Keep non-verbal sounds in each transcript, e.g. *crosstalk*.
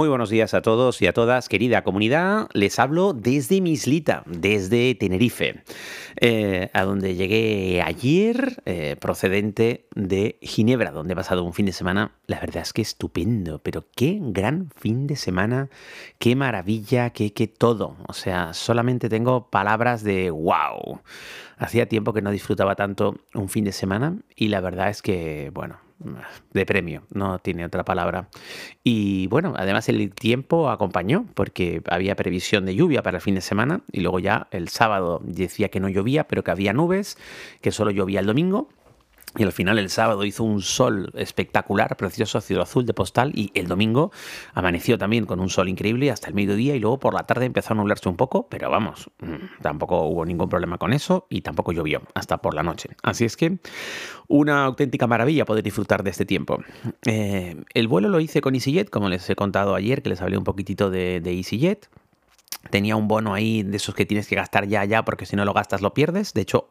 Muy buenos días a todos y a todas, querida comunidad. Les hablo desde Mislita, desde Tenerife, eh, a donde llegué ayer, eh, procedente de Ginebra, donde he pasado un fin de semana, la verdad es que estupendo, pero qué gran fin de semana, qué maravilla, qué, qué todo. O sea, solamente tengo palabras de wow. Hacía tiempo que no disfrutaba tanto un fin de semana y la verdad es que, bueno, de premio, no tiene otra palabra. Y bueno, además el tiempo acompañó porque había previsión de lluvia para el fin de semana y luego ya el sábado decía que no llovía, pero que había nubes, que solo llovía el domingo y al final el sábado hizo un sol espectacular, precioso, cielo azul de postal y el domingo amaneció también con un sol increíble hasta el mediodía y luego por la tarde empezó a nublarse un poco, pero vamos, mm, tampoco hubo ningún problema con eso y tampoco llovió hasta por la noche. Así es que una auténtica maravilla poder disfrutar de este tiempo. Eh, el vuelo lo hice con EasyJet, como les he contado ayer, que les hablé un poquitito de, de EasyJet tenía un bono ahí de esos que tienes que gastar ya, ya, porque si no lo gastas lo pierdes. De hecho,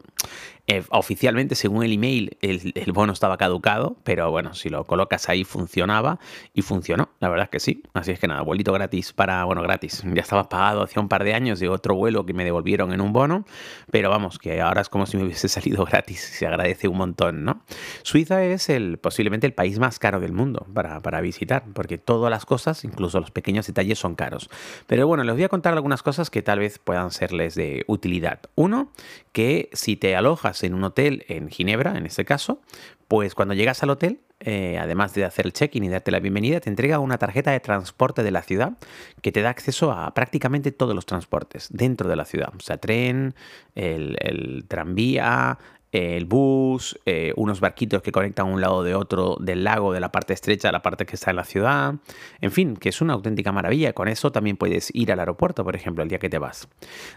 eh, oficialmente, según el email, el, el, bono estaba caducado, pero bueno, si lo colocas ahí funcionaba y funcionó, la verdad es que sí. Así es que nada, vuelito gratis para, bueno, gratis. Ya estaba pagado hace un par de años de otro vuelo que me devolvieron en un bono, pero vamos, que ahora es como si me hubiese *laughs* salido gratis, se agradece un montón, ¿no? Suiza es el, posiblemente el país más caro del mundo para, para visitar, porque todas las cosas, incluso los pequeños detalles, son caros. Pero bueno, les voy a contar algunas cosas que tal vez puedan serles de utilidad. Uno, que si te alojas en un hotel en Ginebra, en este caso, pues cuando llegas al hotel, eh, además de hacer el check-in y darte la bienvenida, te entrega una tarjeta de transporte de la ciudad que te da acceso a prácticamente todos los transportes dentro de la ciudad. O sea, tren, el, el tranvía, el bus, eh, unos barquitos que conectan un lado de otro del lago, de la parte estrecha a la parte que está en la ciudad. En fin, que es una auténtica maravilla. Con eso también puedes ir al aeropuerto, por ejemplo, el día que te vas.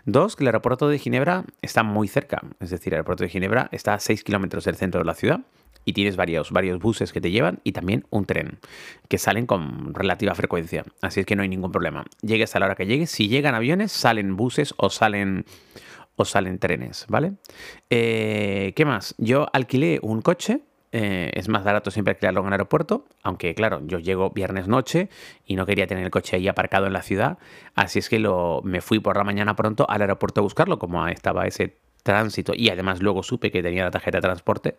Dos, que el aeropuerto de Ginebra está muy cerca. Es decir, el aeropuerto de Ginebra está a 6 kilómetros del centro de la ciudad y tienes varios, varios buses que te llevan y también un tren que salen con relativa frecuencia. Así es que no hay ningún problema. Llegues a la hora que llegues. Si llegan aviones, salen buses o salen o salen trenes, ¿vale? Eh, ¿Qué más? Yo alquilé un coche. Eh, es más barato siempre alquilarlo en el aeropuerto, aunque claro, yo llego viernes noche y no quería tener el coche ahí aparcado en la ciudad, así es que lo, me fui por la mañana pronto al aeropuerto a buscarlo, como estaba ese tránsito y además luego supe que tenía la tarjeta de transporte,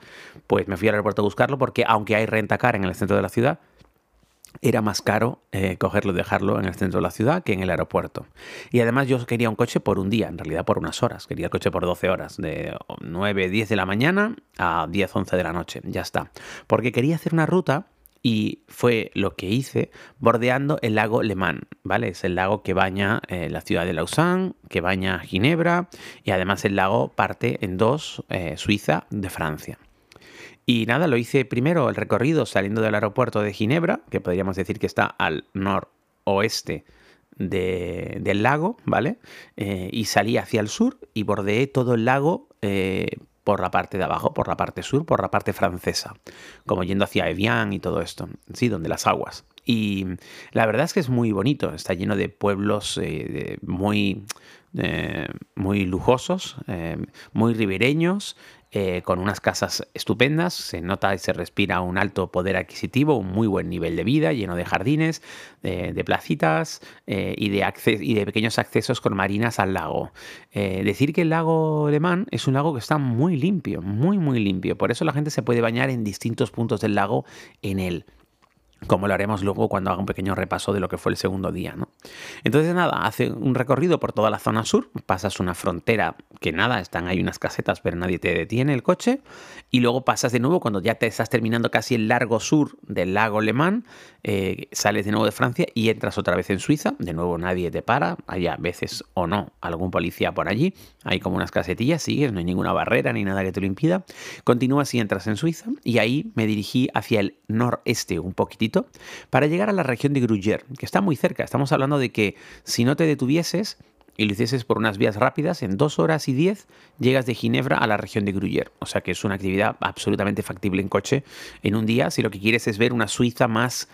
pues me fui al aeropuerto a buscarlo porque aunque hay renta car en el centro de la ciudad, era más caro eh, cogerlo y dejarlo en el centro de la ciudad que en el aeropuerto. Y además yo quería un coche por un día, en realidad por unas horas. Quería el coche por 12 horas, de 9, 10 de la mañana a 10, 11 de la noche. Ya está. Porque quería hacer una ruta y fue lo que hice bordeando el lago Le Mans, ¿vale? Es el lago que baña eh, la ciudad de Lausanne, que baña Ginebra y además el lago parte en dos, eh, Suiza de Francia. Y nada, lo hice primero el recorrido saliendo del aeropuerto de Ginebra, que podríamos decir que está al noroeste de, del lago, ¿vale? Eh, y salí hacia el sur y bordeé todo el lago eh, por la parte de abajo, por la parte sur, por la parte francesa, como yendo hacia Evian y todo esto, sí, donde las aguas. Y la verdad es que es muy bonito, está lleno de pueblos eh, muy, muy lujosos, muy ribereños, eh, con unas casas estupendas, se nota y se respira un alto poder adquisitivo, un muy buen nivel de vida, lleno de jardines, de placitas eh, y, de pequeños accesos con marinas al lago. Eh, decir que el lago Alemán es un lago que está muy limpio, muy muy limpio, por eso la gente se puede bañar en distintos puntos del lago en él como lo haremos luego cuando haga un pequeño repaso de lo que fue el segundo día. ¿no? Entonces, nada, hace un recorrido por toda la zona sur, pasas una frontera que nada, están ahí unas casetas, pero nadie te detiene el coche, y luego pasas de nuevo cuando ya te estás terminando casi el largo sur del lago Le Mans, eh, sales de nuevo de Francia y entras otra vez en Suiza, de nuevo nadie te para, hay a veces o no algún policía por allí, hay como unas casetillas, sigues, no hay ninguna barrera ni nada que te lo impida, continúas y entras en Suiza, y ahí me dirigí hacia el noreste un poquitito, para llegar a la región de Gruyère, que está muy cerca. Estamos hablando de que si no te detuvieses y lo hicieses por unas vías rápidas, en dos horas y diez llegas de Ginebra a la región de Gruyère. O sea que es una actividad absolutamente factible en coche en un día si lo que quieres es ver una Suiza más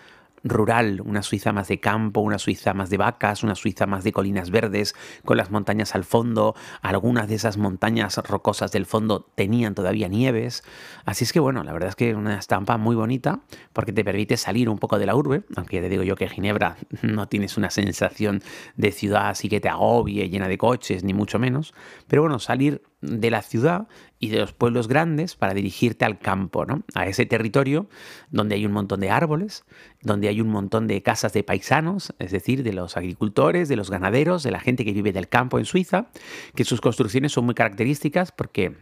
rural, una Suiza más de campo, una Suiza más de vacas, una Suiza más de colinas verdes, con las montañas al fondo. Algunas de esas montañas rocosas del fondo tenían todavía nieves. Así es que bueno, la verdad es que es una estampa muy bonita porque te permite salir un poco de la urbe, aunque te digo yo que Ginebra *laughs* no tienes una sensación de ciudad así que te agobie, llena de coches, ni mucho menos. Pero bueno, salir de la ciudad y de los pueblos grandes para dirigirte al campo, ¿no? a ese territorio donde hay un montón de árboles, donde hay un montón de casas de paisanos, es decir, de los agricultores, de los ganaderos, de la gente que vive del campo en Suiza, que sus construcciones son muy características porque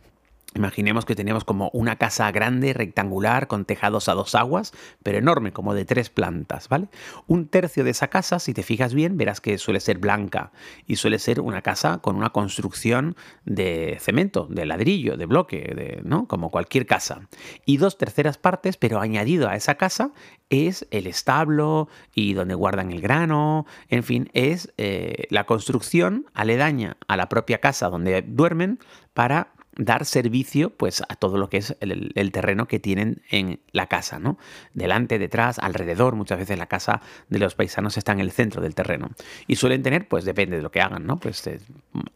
Imaginemos que tenemos como una casa grande, rectangular, con tejados a dos aguas, pero enorme, como de tres plantas, ¿vale? Un tercio de esa casa, si te fijas bien, verás que suele ser blanca y suele ser una casa con una construcción de cemento, de ladrillo, de bloque, ¿no? Como cualquier casa. Y dos terceras partes, pero añadido a esa casa, es el establo y donde guardan el grano, en fin, es eh, la construcción aledaña a la propia casa donde duermen para dar servicio pues a todo lo que es el, terreno que tienen en la casa, ¿no? Delante, detrás, alrededor, muchas veces la casa de los paisanos está en el centro del terreno. Y suelen tener, pues depende de lo que hagan, ¿no? Pues eh,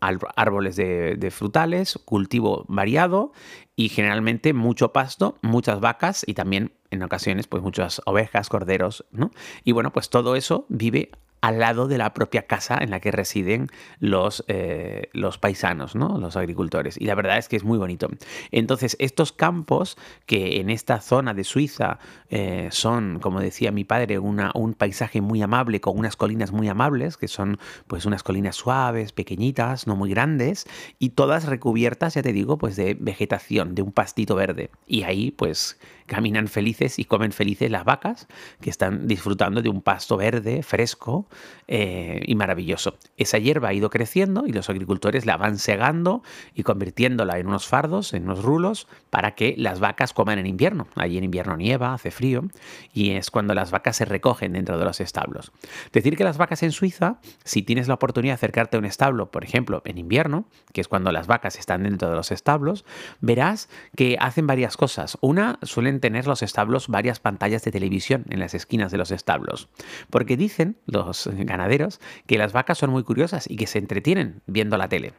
árboles de, de frutales, cultivo variado y generalmente mucho pasto, muchas vacas y también en ocasiones pues muchas ovejas, corderos, ¿no? Y bueno, pues todo eso vive al lado de la propia casa en la que residen los, eh, los paisanos, ¿no? los agricultores. Y la verdad es que es muy bonito. Entonces, estos campos que en esta zona de Suiza eh, son, como decía mi padre, un paisaje muy amable, con unas colinas muy amables, que son pues unas colinas suaves, pequeñitas, no muy grandes, y todas recubiertas, ya te digo, pues de vegetación, de un pastito verde. Y ahí pues caminan felices y comen felices las vacas, que están disfrutando de un pasto verde, fresco eh, y maravilloso. Esa hierba ha ido creciendo y los agricultores la van segando y convirtiéndola en unos fardos, en unos rulos, para que las vacas coman en invierno. Allí en invierno nieva, hace frío, y es cuando las vacas se recogen dentro de los establos. Decir que las vacas en Suiza, si tienes la oportunidad de acercarte a un establo, por ejemplo, en invierno, que es cuando las vacas están dentro de los establos, verás que hacen varias cosas. Una, suelen tener los establos varias pantallas de televisión en las esquinas de los establos. Porque dicen los ganaderos que las vacas son muy curiosas y que se entretienen viendo la tele.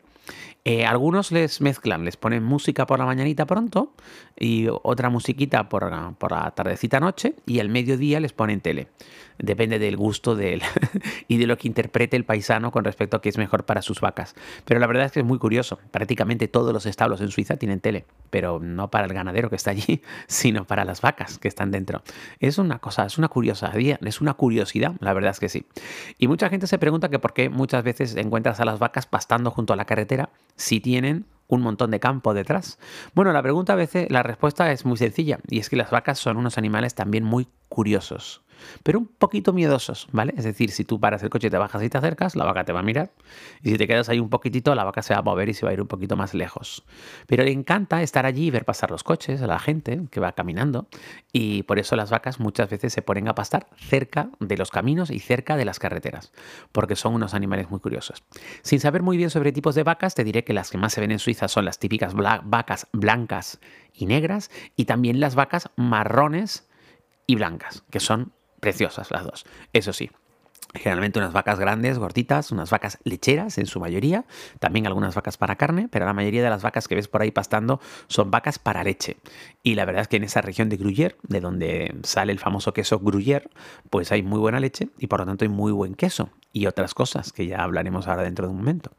Eh, algunos les mezclan, les ponen música por la mañanita pronto y otra musiquita por, por la tardecita noche y al mediodía les ponen tele. Depende del gusto *laughs* y de lo que interprete el paisano con respecto a qué es mejor para sus vacas. Pero la verdad es que es muy curioso. Prácticamente todos los establos en Suiza tienen tele, pero no para el ganadero que está allí, *laughs* sino para las vacas que están dentro. Es una cosa, es una curiosidad, es una curiosidad, la verdad es que sí. Y mucha gente se pregunta que por qué muchas veces encuentras a las vacas pastando junto a la carretera si tienen un montón de campo detrás? Bueno, la pregunta a veces, la respuesta es muy sencilla, y es que las vacas son unos animales también muy curiosos pero un poquito miedosos, ¿vale? Es decir, si tú paras el coche te bajas y te acercas, la vaca te va a mirar. Y si te quedas ahí un poquitito, la vaca se va a mover y se va a ir un poquito más lejos. Pero le encanta estar allí y ver pasar los coches, a la gente que va caminando. Y por eso las vacas muchas veces se ponen a pastar cerca de los caminos y cerca de las carreteras, porque son unos animales muy curiosos. Sin saber muy bien sobre tipos de vacas, te diré que las que más se ven en Suiza son las típicas vacas blancas y negras y también las vacas marrones y blancas, que son preciosas las dos. Eso sí, Generalmente unas vacas grandes, gorditas, unas vacas lecheras en su mayoría, también algunas vacas para carne, pero la mayoría de las vacas que ves por ahí pastando son vacas para leche. Y la verdad es que en esa región de Gruyère, de donde sale el famoso queso Gruyère, pues hay muy buena leche y por lo tanto hay muy buen queso y otras cosas que ya hablaremos ahora dentro de un momento.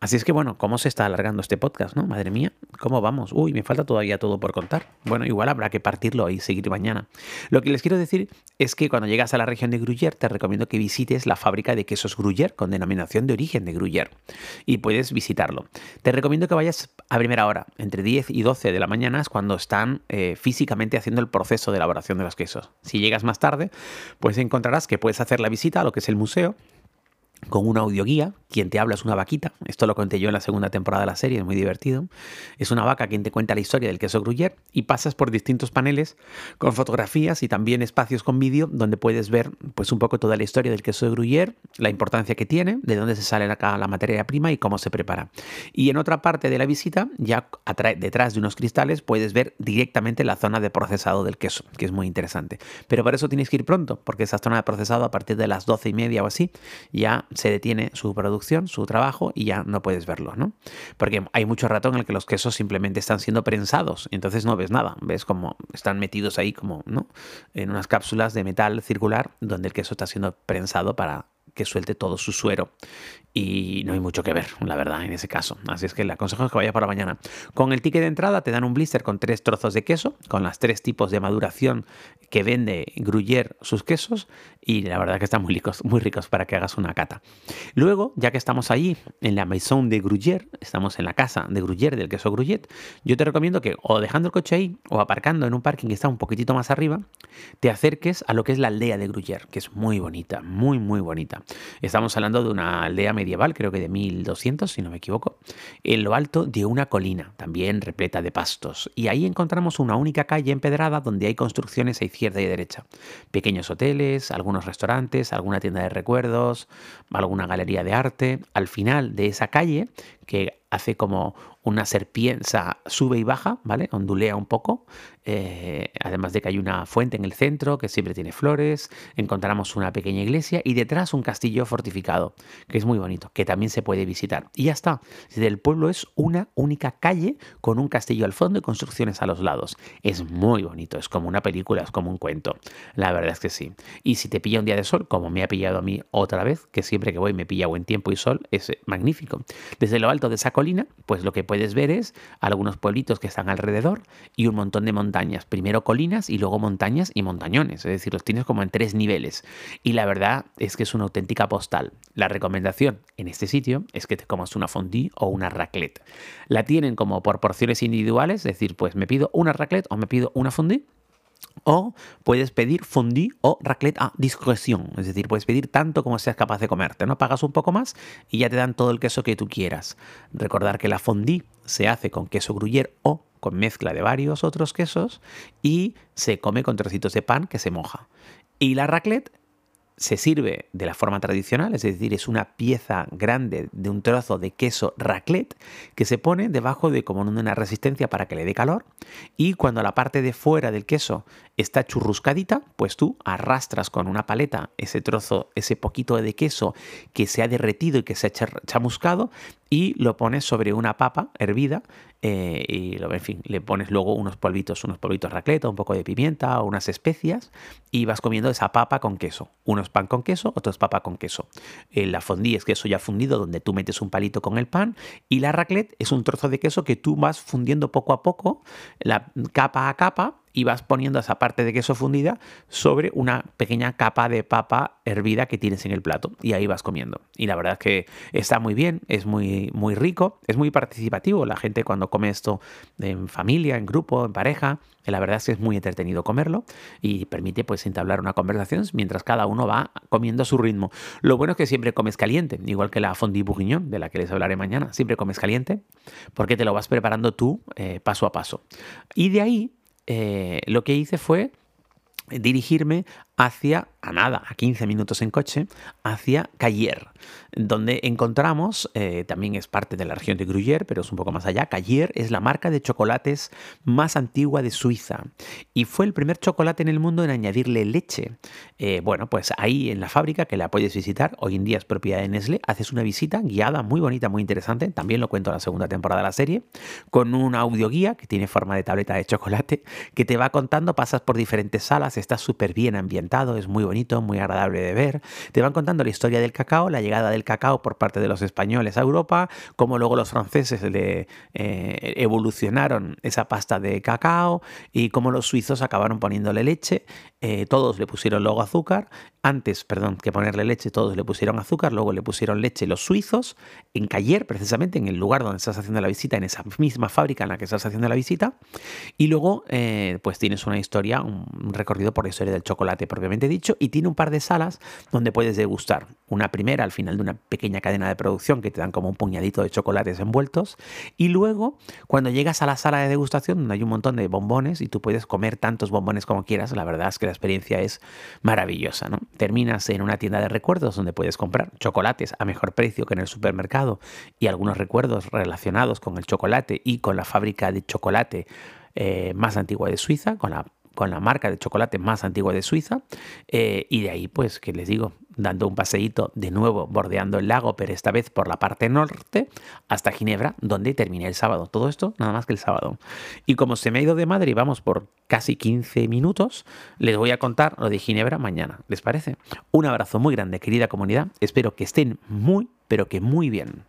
Así es que bueno, ¿cómo se está alargando este podcast, no? Madre mía, ¿cómo vamos? Uy, me falta todavía todo por contar. Bueno, igual habrá que partirlo y seguir mañana. Lo que les quiero decir es que cuando llegas a la región de Gruyère te recomiendo que visites la fábrica de quesos Gruyère con denominación de origen de Gruyère y puedes visitarlo. Te recomiendo que vayas a primera hora, entre 10 y 12 de la mañana es cuando están eh, físicamente haciendo el proceso de elaboración de los quesos. Si llegas más tarde, pues encontrarás que puedes hacer la visita a lo que es el museo con una audioguía quien te habla es una vaquita. Esto lo conté yo en la segunda temporada de la serie, es muy divertido. Es una vaca quien te cuenta la historia del queso Gruyère y pasas por distintos paneles con fotografías y también espacios con vídeo donde puedes ver pues un poco toda la historia del queso de Gruyère, la importancia que tiene, de dónde se sale acá la materia prima y cómo se prepara. Y en otra parte de la visita, ya detrás de unos cristales, puedes ver directamente la zona de procesado del queso, que es muy interesante. Pero para eso tienes que ir pronto, porque esa zona de procesado a partir de las doce y media o así, ya se detiene su producción, su trabajo y ya no puedes verlo, ¿no? Porque hay mucho rato en el que los quesos simplemente están siendo prensados, entonces no ves nada, ves como están metidos ahí como, ¿no? En unas cápsulas de metal circular donde el queso está siendo prensado para que suelte todo su suero y no hay mucho que ver, la verdad, en ese caso. Así es que le aconsejo que vaya para mañana. Con el ticket de entrada te dan un blister con tres trozos de queso, con las tres tipos de maduración que vende Gruyère sus quesos, y la verdad que están muy ricos, muy ricos para que hagas una cata. Luego, ya que estamos allí en la Maison de Gruyère, estamos en la casa de Gruyère, del queso Gruyère, yo te recomiendo que o dejando el coche ahí o aparcando en un parking que está un poquitito más arriba, te acerques a lo que es la aldea de Gruyère, que es muy bonita, muy, muy bonita. Estamos hablando de una aldea medieval, creo que de 1200, si no me equivoco, en lo alto de una colina, también repleta de pastos. Y ahí encontramos una única calle empedrada donde hay construcciones a izquierda y derecha. Pequeños hoteles, algunos restaurantes, alguna tienda de recuerdos, alguna galería de arte. Al final de esa calle, que hace como una serpiente, sube y baja, ¿vale? Ondulea un poco. Eh, además de que hay una fuente en el centro que siempre tiene flores. Encontramos una pequeña iglesia y detrás un castillo fortificado, que es muy bonito, que también se puede visitar. Y ya está. El pueblo es una única calle con un castillo al fondo y construcciones a los lados. Es muy bonito, es como una película, es como un cuento. La verdad es que sí. Y si te pilla un día de sol, como me ha pillado a mí otra vez, que siempre que voy me pilla buen tiempo y sol, es magnífico. Desde lo alto de esa colina, pues lo que puedes ver es algunos pueblitos que están alrededor y un montón de montañas. Primero colinas y luego montañas y montañones. Es decir, los tienes como en tres niveles. Y la verdad es que es una auténtica postal. La recomendación en este sitio es que te comas una fondue o una raclette. La tienen como por porciones individuales, es decir, pues me pido una raclette o me pido una fondue o puedes pedir fondue o raclette a discreción, es decir, puedes pedir tanto como seas capaz de comerte, ¿no? Pagas un poco más y ya te dan todo el queso que tú quieras. Recordar que la fondue se hace con queso gruyère o con mezcla de varios otros quesos y se come con trocitos de pan que se moja. Y la raclette se sirve de la forma tradicional, es decir, es una pieza grande de un trozo de queso raclette que se pone debajo de como una resistencia para que le dé calor y cuando la parte de fuera del queso está churruscadita, pues tú arrastras con una paleta ese trozo, ese poquito de queso que se ha derretido y que se ha chamuscado y lo pones sobre una papa hervida eh, y en fin, le pones luego unos polvitos, unos polvitos racleta, un poco de pimienta unas especias y vas comiendo esa papa con queso. Unos pan con queso, otros papa con queso. Eh, la fondue es queso ya fundido donde tú metes un palito con el pan y la raclette es un trozo de queso que tú vas fundiendo poco a poco, la capa a capa y vas poniendo esa parte de queso fundida sobre una pequeña capa de papa hervida que tienes en el plato y ahí vas comiendo. Y la verdad es que está muy bien, es muy, muy rico, es muy participativo. La gente cuando come esto en familia, en grupo, en pareja, la verdad es que es muy entretenido comerlo y permite pues entablar una conversación mientras cada uno va comiendo a su ritmo. Lo bueno es que siempre comes caliente, igual que la fondue bourguignon, de la que les hablaré mañana. Siempre comes caliente porque te lo vas preparando tú eh, paso a paso. Y de ahí eh, lo que hice fue dirigirme hacia, a nada, a 15 minutos en coche, hacia Cayer, donde encontramos, eh, también es parte de la región de Gruyère, pero es un poco más allá, Cayer es la marca de chocolates más antigua de Suiza y fue el primer chocolate en el mundo en añadirle leche. Eh, bueno, pues ahí en la fábrica, que la puedes visitar, hoy en día es propiedad de Nestlé, haces una visita guiada muy bonita, muy interesante, también lo cuento en la segunda temporada de la serie, con un audioguía que tiene forma de tableta de chocolate, que te va contando, pasas por diferentes salas, está súper bien ambientado, es muy bonito, muy agradable de ver, te van contando la historia del cacao, la llegada del cacao por parte de los españoles a Europa, cómo luego los franceses le eh, evolucionaron esa pasta de cacao y cómo los suizos acabaron poniéndole leche, eh, todos le pusieron luego azúcar antes, perdón, que ponerle leche, todos le pusieron azúcar, luego le pusieron leche los suizos, en Cayer, precisamente, en el lugar donde estás haciendo la visita, en esa misma fábrica en la que estás haciendo la visita. Y luego, eh, pues tienes una historia, un recorrido por la historia del chocolate propiamente dicho, y tiene un par de salas donde puedes degustar. Una primera al final de una pequeña cadena de producción que te dan como un puñadito de chocolates envueltos. Y luego, cuando llegas a la sala de degustación, donde hay un montón de bombones y tú puedes comer tantos bombones como quieras, la verdad es que la experiencia es maravillosa. Terminas en una tienda de recuerdos donde puedes comprar chocolates a mejor precio que en el supermercado y algunos recuerdos relacionados con el chocolate y con la fábrica de chocolate eh, más antigua de Suiza, con la con la marca de chocolate más antigua de Suiza. Eh, y de ahí, pues, que les digo, dando un paseíto de nuevo, bordeando el lago, pero esta vez por la parte norte, hasta Ginebra, donde terminé el sábado. Todo esto nada más que el sábado. Y como se me ha ido de madre y vamos por casi 15 minutos, les voy a contar lo de Ginebra mañana. ¿Les parece? Un abrazo muy grande, querida comunidad. Espero que estén muy, pero que muy bien.